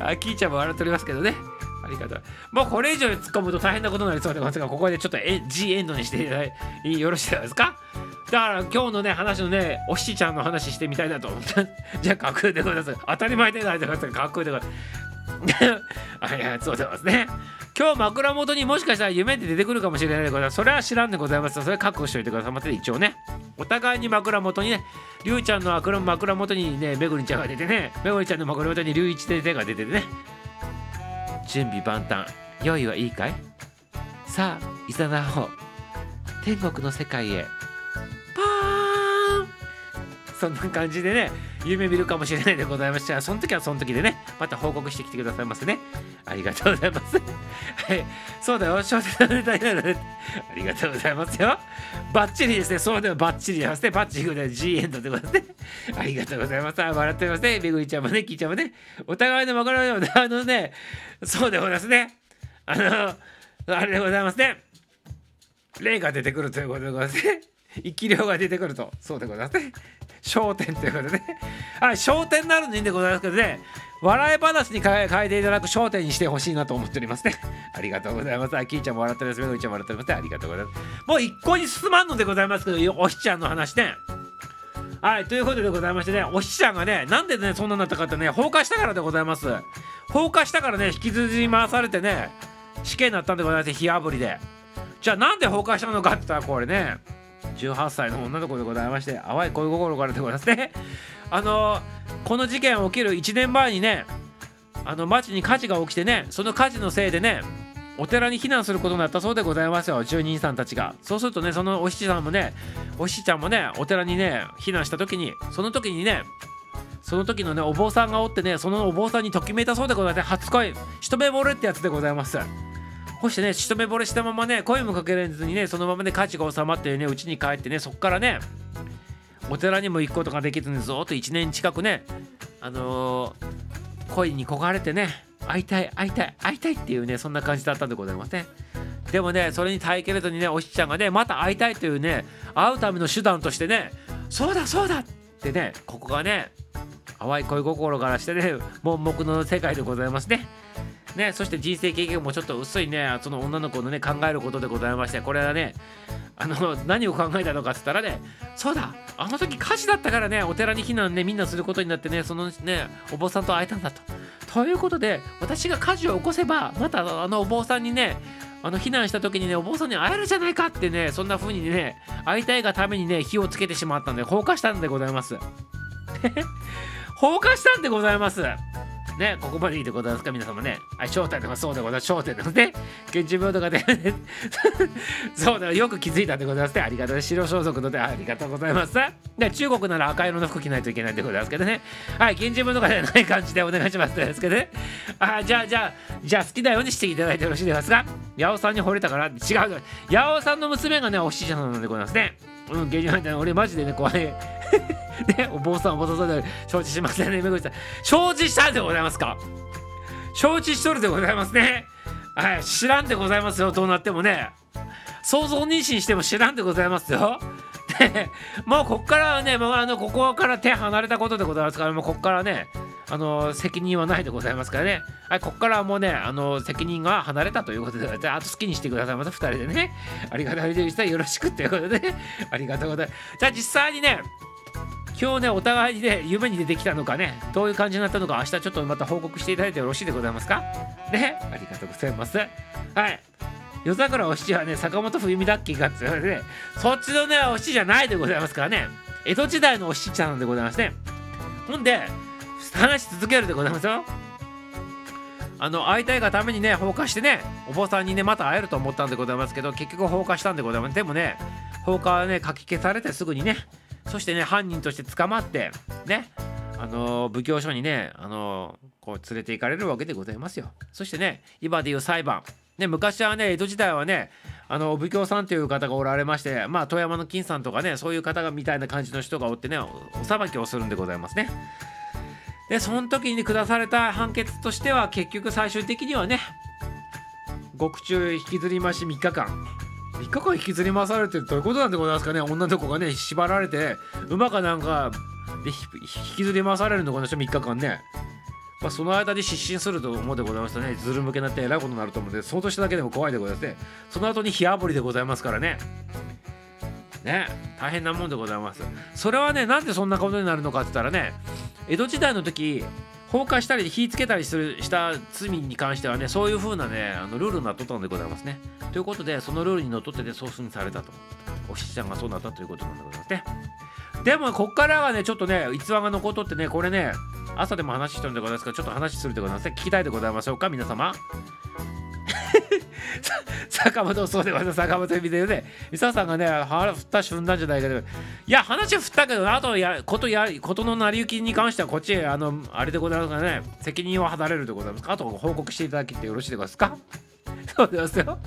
あキーちゃんも笑っておりますけどね。ありがとう。もうこれ以上突っ込むと大変なことになりそうでございますが、ここでちょっと G エンドにしていただいてよろしいですか？だから今日のね話のねおしちゃんの話してみたいなと思った。じゃあ架空でございます。当たり前でないでください。架空でございます。あいやそうございますね。今日枕元にもしかしたら夢で出てくるかもしれないでございます。それは知らんでございます。それ覚悟しておいてください。まって一応ね。お互いに枕元にねりゅうちゃんの枕元にねめぐりちゃんが出てね。めぐりちゃんの枕元にりゅういち先生が出ててね。準備万端。用意はいいかい？さあいざなお。う天国の世界へ。そんな感じでね夢見るかもしれないでございましたその時はその時でねまた報告してきてくださいませね。ありがとうございます。はい。そうだよ。小説のネタになるありがとうございますよ。バッチリですね。そうだよ。バッチリやらせて。バッチリで G エンドでございますね。ありがとうございます。笑ってますね。めぐりちゃんもねきいちゃんもね。お互いの分からないような あのねそうでございますね。あのあれでございますね。霊が出てくるということでございますね。生き量が出てくると。そうでございますね。焦点ということでね。はい焦点なるのいいんでございますけどね。笑い話に変えていただく焦点にしてほしいなと思っておりますね。ありがとうございます。あきーちゃんも笑っております。めぐりちゃんも笑っております。ありがとうございます。もう一向に進まんのでございますけどおしちゃんの話ね。はいということでございましてねおしちゃんがねなんでねそんなになったかってね放火したからでございます。放火したからね引きずり回されてね死刑になったんでございます。火あぶりで。じゃあなんで放火したのかって言ったらこれね。18歳の女の子でございまして淡い恋心からでございますね。あのこの事件起きる1年前にねあの町に火事が起きてねその火事のせいでねお寺に避難することになったそうでございますよ住人さんたちが。そうするとねそのお七さんもねお七ちゃんもねお寺にね避難した時にその時にねその時のねお坊さんがおってねそのお坊さんにときめいたそうでございます。初恋一目惚れってやつでございます。そしてね一目惚れしたままね声もかけられずにねそのままね価値が収まってね家に帰ってねそっからねお寺にも行くことができずにずっと1年近くねあのー、恋に焦がれてね会いたい会いたい会いたいっていうねそんな感じだったんでございますね。でもねそれに耐えきれずにねおしちゃんがねまた会いたいというね会うための手段としてねそうだそうだってねここがね淡い恋心からしてね盲目の世界でございますね。ね、そして人生経験もちょっと薄いねその女の子のね考えることでございましてこれはねあの何を考えたのかっつったらねそうだあの時火事だったからねお寺に避難ねみんなすることになってねそのねお坊さんと会えたんだと。ということで私が火事を起こせばまたあのお坊さんにねあの避難した時にねお坊さんに会えるじゃないかってねそんな風にね会いたいがためにね火をつけてしまったんで放火したんでございます 放火したんでございますね、ここまでいいでございますか、皆様ね。はい、正体とかそうでございます。正体でございますね。現地病とかでそうだ、よく気づいたでございますね。ありがとう白装束のでありがとうございます。で中国なら赤色の服着ないといけないでございますけどね。はい、現地病とかでない感じでお願いしますですけどね。あ、じゃあ、じゃあ、じゃあ好きだようにしていただいてよろしいですか？八尾さんに惚れたから、違う。八尾さんの娘がね、お七者なのでございますね。うん、芸人なんて俺マジでね、怖い。ね、お坊さん、お坊さんで承知しませんね、めぐりさん。承知したんでございますか？承知しとるでございますね。はい、知らんでございますよ、どうなってもね。想像妊娠しても知らんでございますよ。で、もうこっからはね、もうあの、ここから手離れたことでございますから、もうこっからね、あの責任はないでございますからね。はい、ここからはもうね、あの責任が離れたということで、あと好きにしてください。また2人でね。ありがとうございます。よろしくということで、ね、ありがとうございます。じゃあ実際にね、今日ね、お互いにね、夢に出てきたのかね、どういう感じになったのか、明日ちょっとまた報告していただいてよろしいでございますか？ね、ありがとうございます。はい。夜桜お七はね、坂本冬美だっけかって言われて、そっちのね、お七じゃないでございますからね、江戸時代のお七ちゃんでございますね。ほんで、話し続けるでございますよ。あの会いたいがためにね放火してねお坊さんにねまた会えると思ったんでございますけど結局放火したんでございます。でもね放火はねかき消されてすぐにねそしてね犯人として捕まってねあの奉行所にねあのこう連れて行かれるわけでございますよ。そしてね今でいう裁判。ね昔はね江戸時代はねあの奉行さんという方がおられましてまあ富山の金さんとかねそういう方がみたいな感じの人がおってねお裁きをするんでございますね。でその時に下された判決としては結局最終的にはね獄中引きずりまし3日間3日間引きずり回されてどういうことなんでございますかね？女の子がね縛られて馬かなんかで引きずり回されるのかな？3日間ねまあ、その間に失神すると思うでございますとね、ずる向けになってえらいことになると思うので、相当しただけでも怖いでございますね。その後に火あぶりでございますからね。ね、大変なもんでございます。それはね、なんでそんなことになるのかって言ったらね、江戸時代の時放火したり火つけたりするした罪に関してはねそういう風なねあのルールになっとったのでございますね。ということでそのルールにのっとってで送信されたとお七ちゃんがそうなったということなんでございますね。でもこっからはねちょっとね逸話が残っとってねこれね朝でも話してるんでございますからちょっと話するでございますね聞きたいでございましょうか皆様 坂本そうでま坂本見てね。伊佐さんがね腹振ったし踏んだんじゃないけどいや話振ったけどあとやことやことの成り行きに関してはこっちあのあれでございますかね。責任を離れるでございますか。あと報告していただきてよろしいでございますか。そうですよ。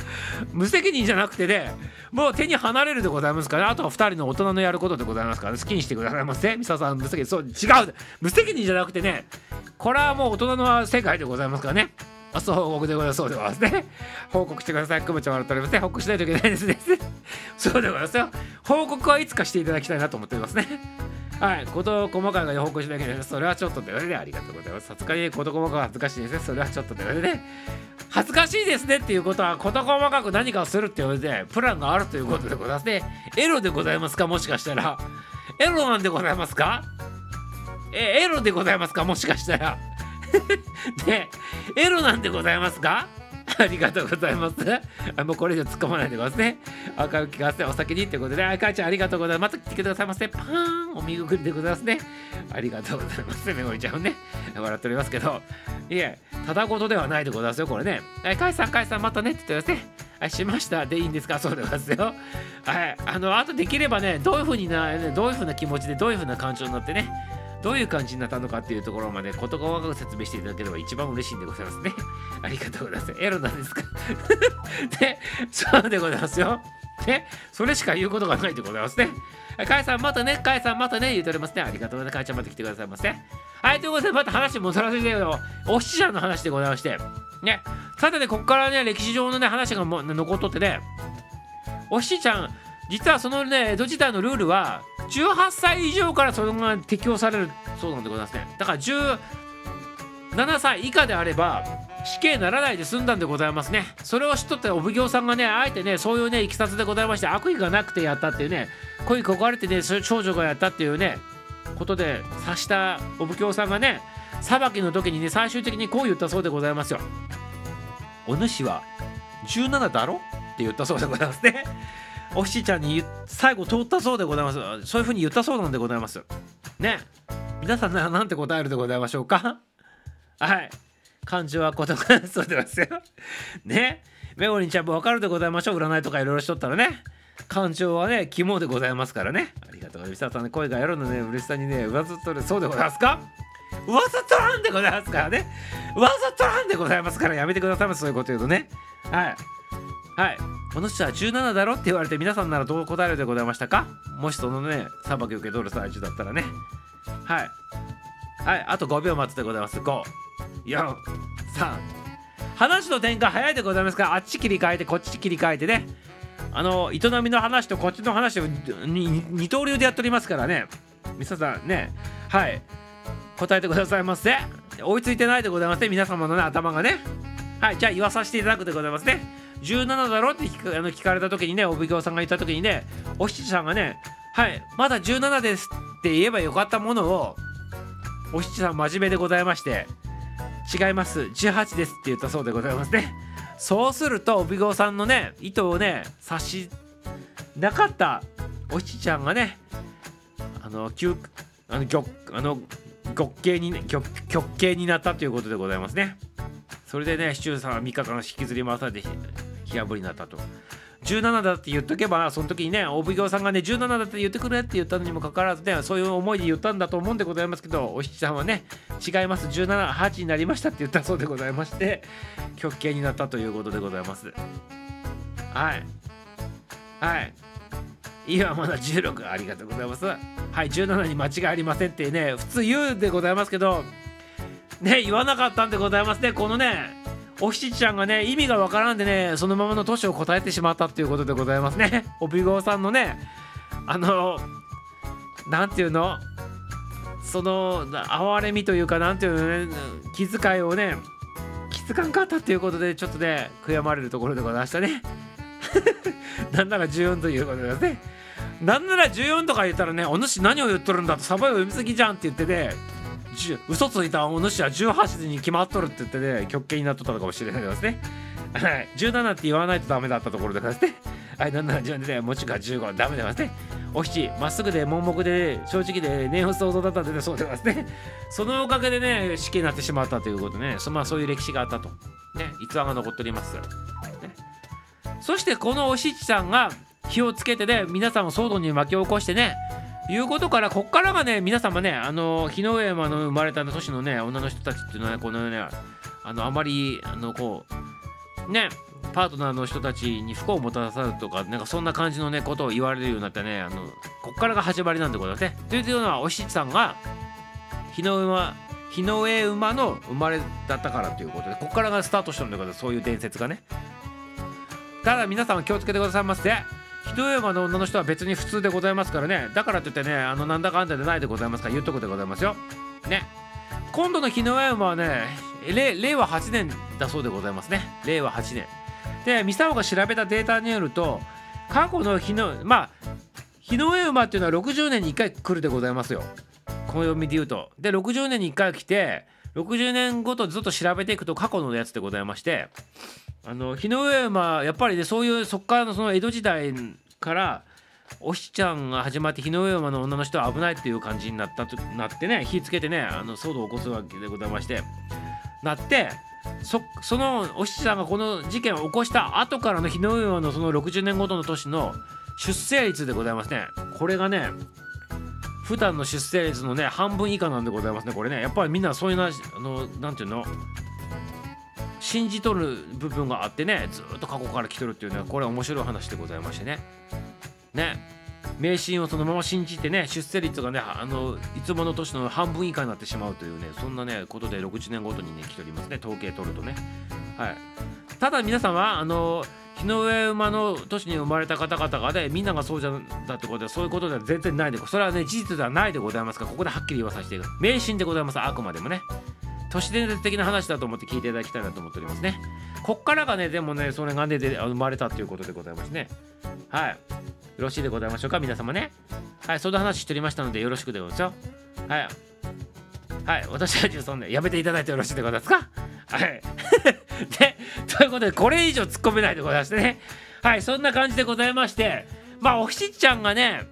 無責任じゃなくてねもう手に離れるでございますから、ね、あとは2人の大人のやることでございますから、ね、好きにしてくださいませミサさん無責任。そう違う。無責任じゃなくてねこれはもう大人の世界でございますからね。あそう報告でございます。そうでございますね。報告してください。久保ちゃん笑っておりますね。報告しないといけないですね。そうでございますよ。報告はいつかしていただきたいなと思っておりますね。はい、こと細かいが報告しなきゃいけないそれはちょっとでね、ありがとうございます。さすがにこと細かく恥ずかしいですね。それはちょっとでね。恥ずかしいですね。っていうことは、こと細かく何かをするって言われて、プランがあるということでございますね。エロでございますか？もしかしたら。エロなんでございますか？え、エロでございますか？もしかしたら。で、エロなんでございますか？ありがとうございます。あもうこれ以上突っ込まないでくださいね。赤浮きがせお先にってことで、あかちゃんありがとうございます。また来てくださいませ。パーンお見送りでございますね。ありがとうございます。めごりちゃんね。笑っておりますけど、いえ、ただごとではないでございますよ、これね。はい、かいさん、かいさん、またねって言ってますね。はい、しましたでいいんですか？そうでございますよ。はい、あの、あとできればね、どういうふうにな、どういうふうな気持ちで、どういうふうな感情になってね、どういう感じになったのかっていうところまで事細かく説明していただければ一番嬉しいんでございますね。ありがとうございます。エロなんですか？で、そうでございますよ。ね、それしか言うことがないでございますね。かいさんまたね、かいさんまたね、言うておりますね。ありがとうございます。かいちゃんまた来てくださいませ。はい、ということで、また話戻らせてよ。お七ちゃんの話でございまして。ね、さてね、ここからね、歴史上のね、話がも残っとってね、お七ちゃん、実はそのね、江戸時代のルールは、18歳以上からそれが適用されるそうなんでございますね。だから17歳以下であれば死刑ならないで済んだんでございますね。それを知っとってお奉行さんがねあえてねそういうねいきさつでございまして悪意がなくてやったっていうね恋焦がれてね少女がやったっていうねことで察したお奉行さんがね裁きの時にね最終的にこう言ったそうでございますよ。お主は17だろ？って言ったそうでございますね。お七ちゃんに最後通ったそうでございます。そういうふうに言ったそうなんでございます。ね。皆さんななんて答えるでございましょうか？はい。漢字はことがそうでますよ。ね。メゴリンちゃんもわかるでございましょう。占いとかいろいろしとったらね。感情はね肝でございますからね。ありがとうございます。さんね声がやるのね嬉しさにね上ずっとるそうでございますか？上ずっとらんでございますからね。上ずっとらんでございますからやめてくださいそういうこと言うとね。はい。はい。この人は17だろって言われて皆さんならどう答えるでございましたか？もしそのね裁き受け取る最中だったらね。はい。はい。あと5秒待つでございます。5 4 3話の展開早いでございますか？らあっち切り替えてこっち切り替えてね。あの営みの話とこっちの話を二刀流でやっておりますからね。皆さんね。はい。答えてくださいませ。追いついてないでございますね。皆様のね頭がね。はい。じゃあ言わさせていただくでございますね。17だろって聞かあの聞かれた時にねお奉行さんが言った時にねお七さんがねはいまだ17ですって言えばよかったものをお七さん真面目でございまして違います18ですって言ったそうでございますね。そうすると帯郷さんのね意図をね察しなかったお七ちゃんがねあの急あの極あの極刑にね極極刑になったということでございますね。それでね市中さんは3日間引きずり回されて火あぶりになったと。17だって言っとけばその時にねお奉行さんがね17だって言ってくれって言ったのにもかかわらずねそういう思いで言ったんだと思うんでございますけどお七さんはね違います。178になりましたって言ったそうでございまして極刑になったということでございます。はい。はい。今まだ16ありがとうございます。はい17に間違いありませんってね普通言うでございますけどね言わなかったんでございますねこのね。おひちちゃんがね意味がわからんでねそのままの年を答えてしまったっていうことでございますね。おびごうさんのねあのなんていうの？その哀れみというかなんていうのね気遣いをね気づかんかったっていうことでちょっとね悔やまれるところでございましたね。なんなら14ということですね。なんなら14とか言ったらねお主何を言っとるんだとサバイを読みすぎじゃんって言ってね嘘ついたお主は18時に決まっとるって言ってね極刑になっとったのかもしれないですね。はい。17って言わないとダメだったところでですね。はい。なんなら14でねもちか15ダメでますねお七まっすぐで盲目で正直で念想像だったんでねそうでますねそのおかげでね死刑になってしまったということねそ,、まあ、そういう歴史があったとね逸話が残っております、ね、そしてこのお七さんが火をつけてね皆さんを騒動に巻き起こしてねいうことからこっからがね皆様ねあの日の上山の生まれた年のね女の人たちっていうのはこのねあのあまりあのこうねパートナーの人たちに不幸をもたらさるとかなんかそんな感じのねことを言われるようになってねあのこっからが始まりなんてことですね。というのはおしちさんが日の馬日の上馬の生まれだったからということでこっからがスタートしたんだからそういう伝説がね。ただ皆さんは気をつけてくださいませ。人山の女の人は別に普通でございますからね。だからといってねあのなんだかんだでないでございますから言っとくでございますよ。ね。今度の日の山はね令和8年だそうでございますね。令和8年。で三沢が調べたデータによると過去の日のまあ日の上馬っていうのは60年に1回来るでございますよ。暦で言うと。で60年に1回来て60年ごとずっと調べていくと過去のやつでございまして。あの日の上馬やっぱりねそういうそっからのその江戸時代からおしちゃんが始まって日の上馬の女の人は危ないっていう感じになったとなってね火つけてねあの騒動を起こすわけでございまして。なってそそのおしちゃんがこの事件を起こした後からの日の上馬のその60年ごとの年の出生率でございますね。これがね普段の出生率のね半分以下なんでございますね。これねやっぱりみんなそういうなあのなんていうの？信じとる部分があってねずっと過去から来とるっていうのはこれは面白い話でございましてね。ね。迷信をそのまま信じてね出世率がねあのいつもの年の半分以下になってしまうというねそんなねことで60年ごとにね来ておりますね。統計取るとね。はい。ただ皆さんはあの日の上馬の年に生まれた方々がねみんながそうじゃんだってことでそういうことでは全然ないでそれはね事実ではないでございますからここではっきり言わさせていく。迷信でございますあくまでもね。都市伝説的な話だと思って聞いていただきたいなと思っておりますね。こっからがねでもねそれがねで生まれたということでございますね。はい。よろしいでございましょうか皆様ね。はいそんな話しておりましたのでよろしくでございますよ。はい。はい私はそんなやめていただいてよろしいでございますか？はい。でということでこれ以上突っ込めないでございましてね。はいそんな感じでございまして。まあおひしちゃんがね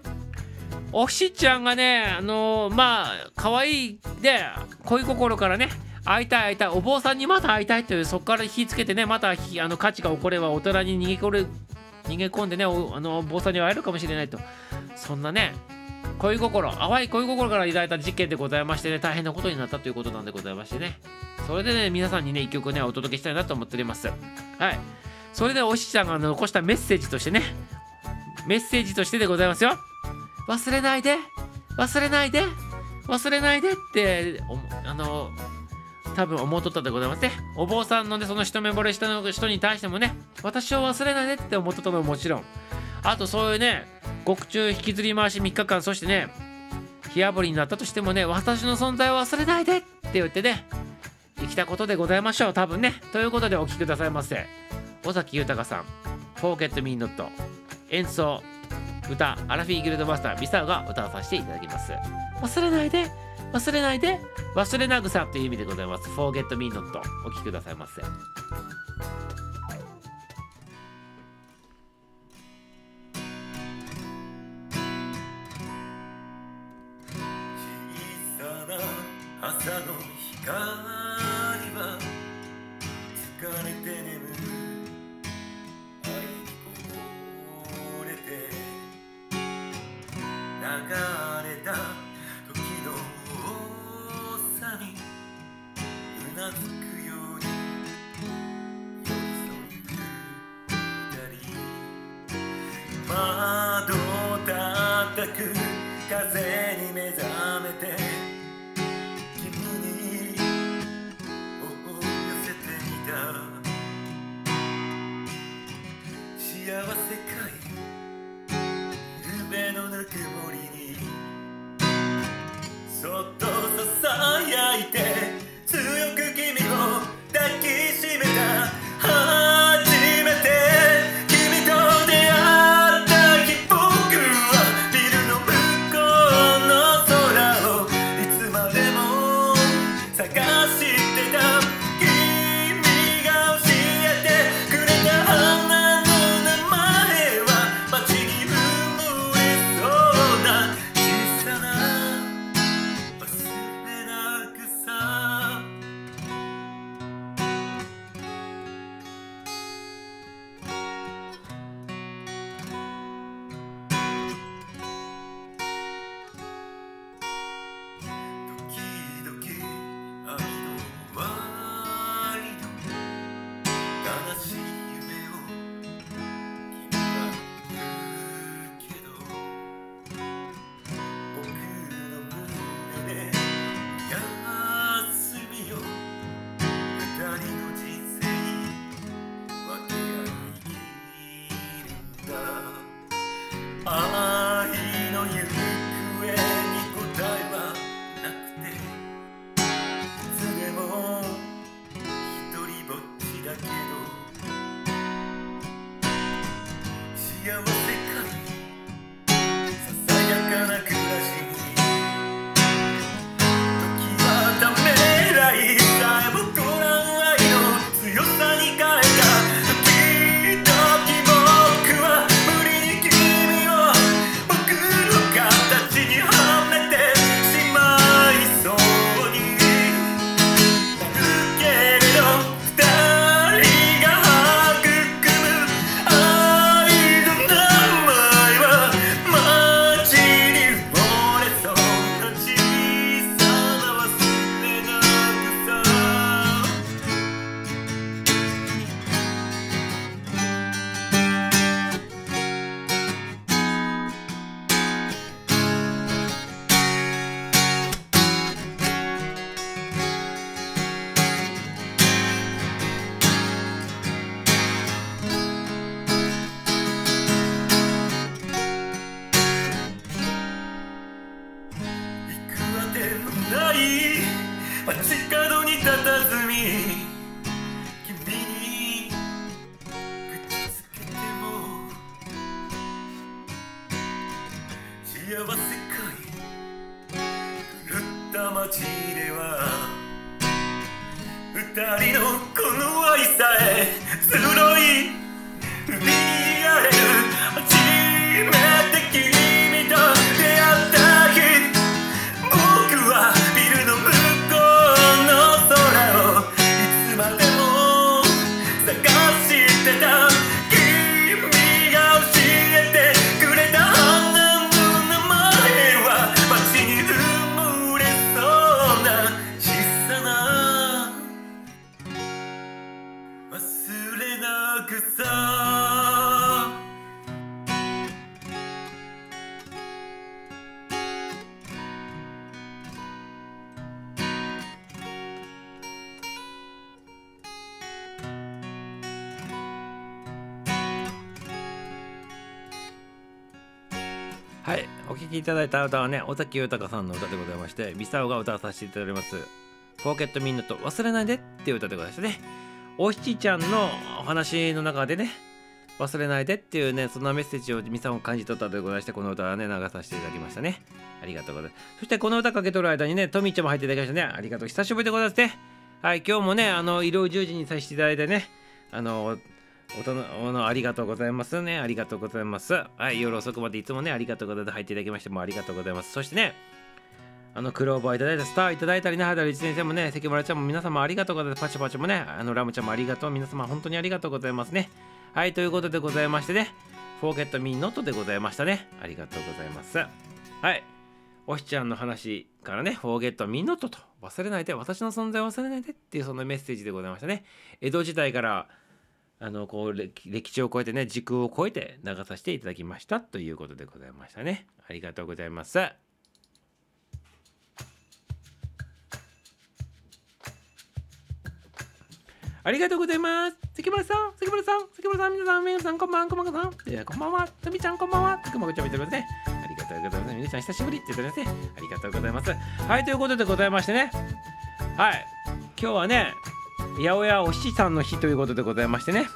おひしちゃんがねあのー、まあ可愛いで恋心からね会いたい会いたい。お坊さんにまた会いたいというそこから火つけてねまたあの価値が起これば大人に逃げ込る逃げ込んでねあの坊さんに会えるかもしれないと。そんなね恋心淡い恋心から抱いた事件でございましてね大変なことになったということなんでございましてね。それでね皆さんにね一曲ねお届けしたいなと思っております。はい。それでおしちゃんが残したメッセージとしてねメッセージとしてでございますよ。忘れないで。忘れないで。忘れないでってあの多分思うとったでございます。ねお坊さんのねその一目惚れしたの人に対してもね私を忘れないでって思っとったのももちろん。あとそういうね獄中引きずり回し3日間そしてね火あぶりになったとしてもね私の存在を忘れないでって言ってね生きたことでございましょう。多分ね。ということでお聴きくださいませ。尾崎豊さん「Forget Me Not」演奏歌アラフィーギルドマスターミサウが歌わさせていただきます忘れないで忘れないで忘れなぐさという意味でございます。Forget Me Not お聴きくださいませ。きいただいた歌はね、尾崎豊さんの歌でございまして、ミサオが歌わさせていただきます。ポーケットミンノット忘れないでっていう歌でございましてね。おひちちゃんのお話の中でね、忘れないでっていうね、そんなメッセージをミサオ感じ取ったでございまして、この歌はね、流させていただきましたね。ありがとうございます。そしてこの歌かけとる間にね、トミーちゃんも入っていただきましたね。ありがとう。久しぶりでございますね。はい、今日もね、あの、色々10時にさせていただいてね、あの、おとのありがとうございますね。ありがとうございます。はい、夜遅くまでいつもね、ありがとうございます。入っていただきましてもありがとうございます。そしてね、あの、クローバーいただいたスターいただいたりね、肌一先生もね、関村ちゃんも皆様ありがとうございます。パチパチもね、あの、ラムちゃんもありがとう。皆様本当にありがとうございますね。はい、ということでございましてね、フォーゲットミーノットでございましたね。ありがとうございます。はい。おひちゃんの話からね、フォーゲットミーノットと忘れないで、私の存在を忘れないでっていうそのメッセージでございましたね。江戸時代からあのこう歴歴史を超えてね時空を超えて流させていただきましたということでございましたね。ありがとうございます。ありがとうございます。関村さん関村さん関村さん皆さん皆さんこんばんはこんばんはさんいやこんばんは。とみちゃんこんばんは。くまこちゃん見てますね。ありがとうございます。皆さん久しぶりって言ってますねありがとうございます。はいということでございましてね。はい。今日はね八百屋お七さんの日ということでございましてね。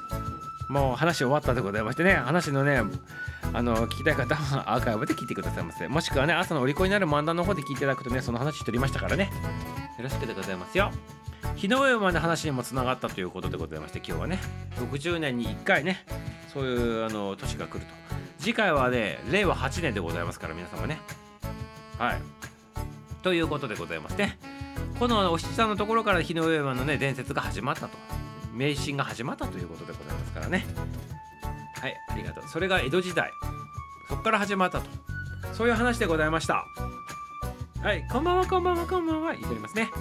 もう話終わったでございましてね。話のねあの聞きたい方はアーカイブで聞いてくださいませ。もしくはね朝のお利口になる漫談の方で聞いていただくとねその話しておりましたからね。よろしくでございますよ。日の上馬の話にもつながったということでございまして今日はね。60年に1回ねそういうあの年が来ると。次回はね令和8年でございますから皆様ね。はい。ということでございまして。このお七さんのところから日の上馬のね伝説が始まったと。迷信が始まったということでございますからね。はいありがとう。それが江戸時代。そこから始まったと。そういう話でございました。はいこんばんはこんばんはこんばんは。言っておりますね。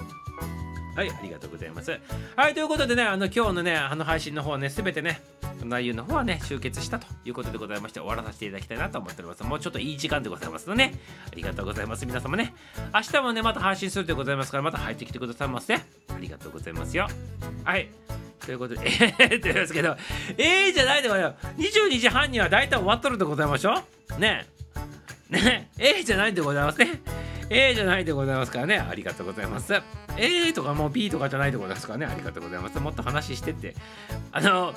はい、ありがとうございます。はい、ということでね、あの今日のね、あの配信の方ね、すべてね、内容の方はね、集結したということでございまして、終わらさせていただきたいなと思っております。もうちょっといい時間でございますので、ね、ありがとうございます。皆様ね、明日もね、また配信するでございますから、また入ってきてくださいませ。ありがとうございますよ。はい。ということで、えー、って言いますけど、えーじゃないでございます。22時半には大体終わっとるでございましょうねえ。ねえ、えーじゃないでございますね。えーじゃないでございますからね。ありがとうございます。えーとかもう B とかじゃないでございますからね。ありがとうございます。もっと話してって。あの、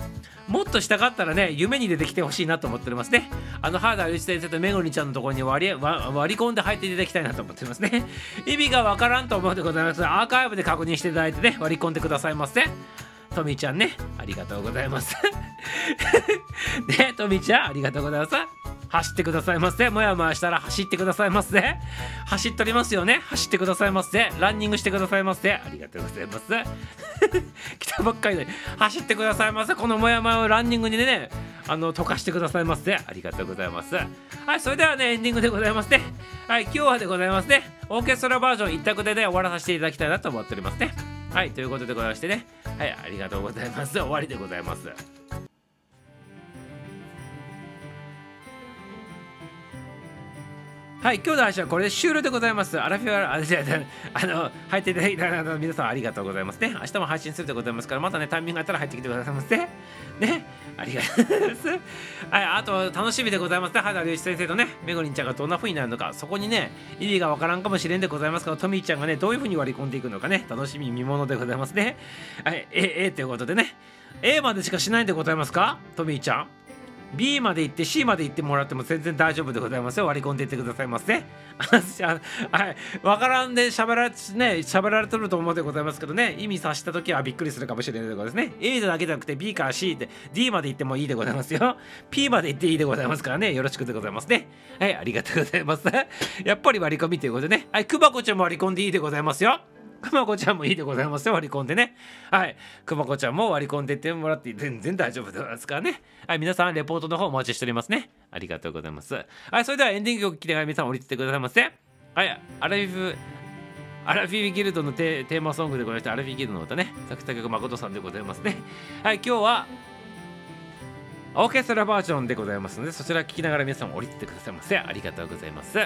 もっとしたかったらね、夢に出てきてほしいなと思っておりますね。あの、原田内先生とめぐりちゃんのところに割り割り込んで入っていただきたいなと思っておりますね。意味がわからんと思うでございます。アーカイブで確認していただいてね、割り込んでくださいませ。トミちゃんね、ありがとうございます。ね、トミちゃん、ありがとうございます。走ってくださいませ。もやもやしたら走ってくださいませ。走っとりますよね。走ってくださいませ。ランニングしてくださいませ。ありがとうございます。来たばっかりで走ってくださいませ。このもやもやをランニングにね、あの溶かしてくださいませ。ありがとうございます。はい、それではね、エンディングでございますね。はい、今日はでございますね。オーケストラバージョン一択でね、終わらさせていただきたいなと思っておりますね。はい、ということでございましてね。はい、ありがとうございます。終わりでございます。はい、今日の配信はこれで終了でございます。アラフィア、あ、じゃあ、あの、入っていただいた皆さんありがとうございますね。明日も配信するでございますから、またね、タイミングがあったら入ってきてくださいませ。ね、ねありがとうございます。はい、あと、楽しみでございますね。原隆一先生とね、めぐりんちゃんがどんな風になるのか、そこにね、意味がわからんかもしれんでございますが、トミーちゃんがね、どういう風に割り込んでいくのかね、楽しみ見ものでございますね。はい、え、え、ということでね、A までしかしないんでございますか？トミーちゃん。B まで行って C まで行ってもらっても全然大丈夫でございますよ。割り込んでいってくださいませ、はい。わからんで喋ら,、ね、喋られてると思うでございますけどね。意味さした時はびっくりするかもしれないでございますね。A だけじゃなくて B から C で D まで行ってもいいでございますよ。P まで行っていいでございますからね。よろしくでございますね。はいありがとうございます。やっぱり割り込みということでね。はいくまこちゃんも割り込んでいいでございますよ。くまこちゃんもいいでございますよ割り込んでね。はい。くまこちゃんも割り込んでってもらって全然大丈夫ですからね。はい皆さんレポートの方お待ちしておりますね。ありがとうございます。はいそれではエンディング曲聴きながら皆さん降りててくださいませはいアラフィフアラフィフギルドのテーマソングでございましてアラフィフギルドの歌ね。作田曲誠さんでございますね。はい今日はオーケストラバージョンでございますのでそちら聴きながら皆さん降りててくださいませ。ありがとうございます。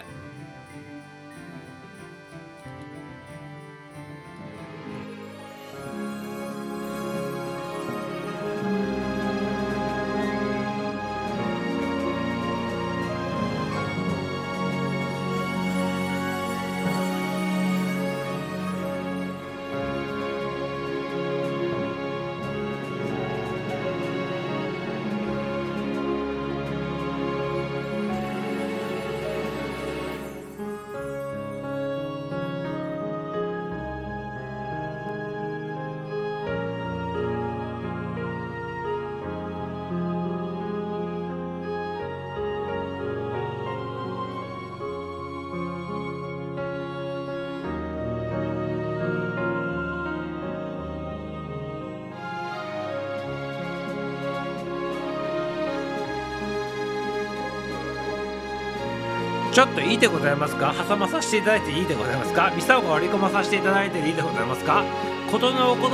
ちょっといいでございますか？挟まさせていただいていいでございますか？ミサオが割り込まさせていただいていいでございますか？ことの行う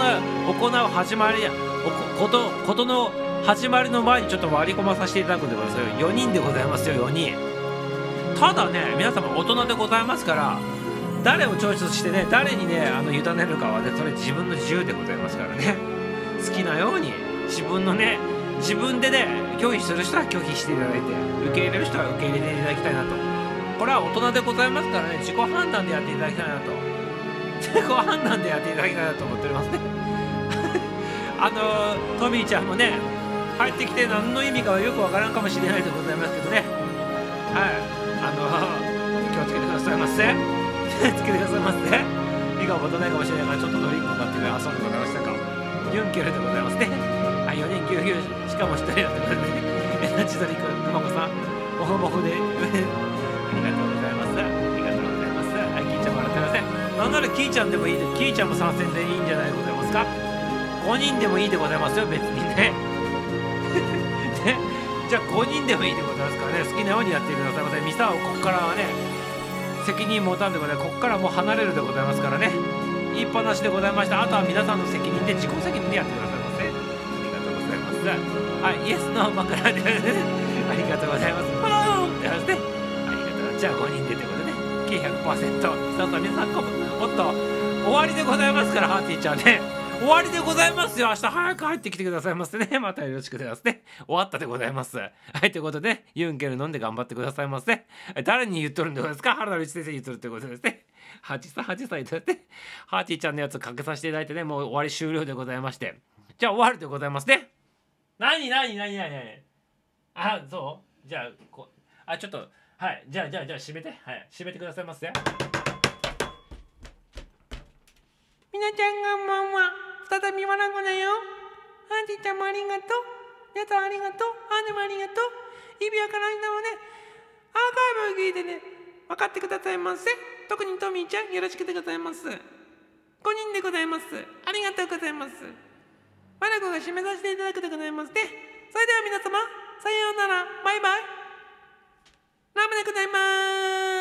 行う始まりやおことことの始まりの前にちょっと割り込まさせていただくんでございますよ。4人でございますよ4人。ただね皆様大人でございますから誰をチョイスしてね誰にねあの委ねるかはねそれ自分の自由でございますからね。好きなように自分のね自分でね拒否する人は拒否していただいて受け入れる人は受け入れていただきたいなと。これは大人でございますからね自己判断でやっていただきたいなと。自己判断でやっていただきたいなと思っておりますね。あのトミーちゃんもね入ってきて何の意味かはよくわからんかもしれないでございますけどね。はい。あの気をつけてくださいませ。気をつけてくださいませ。意が持たないかもしれないからちょっとドリンク買ってね遊んでございましたか。ユンケルでございますね。はい4人ぎゅうぎゅうしかも1人やってくれてね。エナジードリンクくまこさんモフモフで。りがとうございます。ありがとうございます。はい、キーちゃんもらってません。なんならキーちゃんでもいいで、キーちゃんも参戦でいいんじゃないでございますか。5人でもいいでございますよ、別にね。ねじゃあ5人でもいいでございますからね、好きなようにやってくださいませ。ミサをここからはね、責任持たんでございます。ここからもう離れるでございますからね。言いっぱなしでございました。あとは皆さんの責任で自己責任でやってくださいませ。ありがとうございます。はい、イエスの枕で、ありがとうございます。じゃあ5人でということで、計100%。さあさあ皆さんもっと終わりでございますから、ハーティーちゃんね。終わりでございますよ。明日早く入ってきてくださいませね。またよろしくでございますね。終わったでございます。はい、ということで、ユンケル飲んで頑張ってくださいませ。誰に言っとるんでございますか？原田律先生に言っとるってことですね。8歳、8歳とやって、ハーティーちゃんのやつかけさせていただいてね、もう終わり終了でございまして。じゃあ終わるでございますね。なになになになになにあ、そう？じゃあ、こ、あ、ちょっと、はい、じゃあじゃあじゃあ閉めて、はい、閉めてくださいませ。みなちゃんこんばんは。再びわらこだよ。アンティちゃんもありがとう。やつありがとう。アンデもありがとう。指輪から間をねアーカイブを聞いてね。分かってくださいませ。特にトミーちゃんよろしくでございます。5人でございます。ありがとうございます。わらこが締めさせていただくでございますねそれでは皆様さようなら。バイバイ。ラムでございます。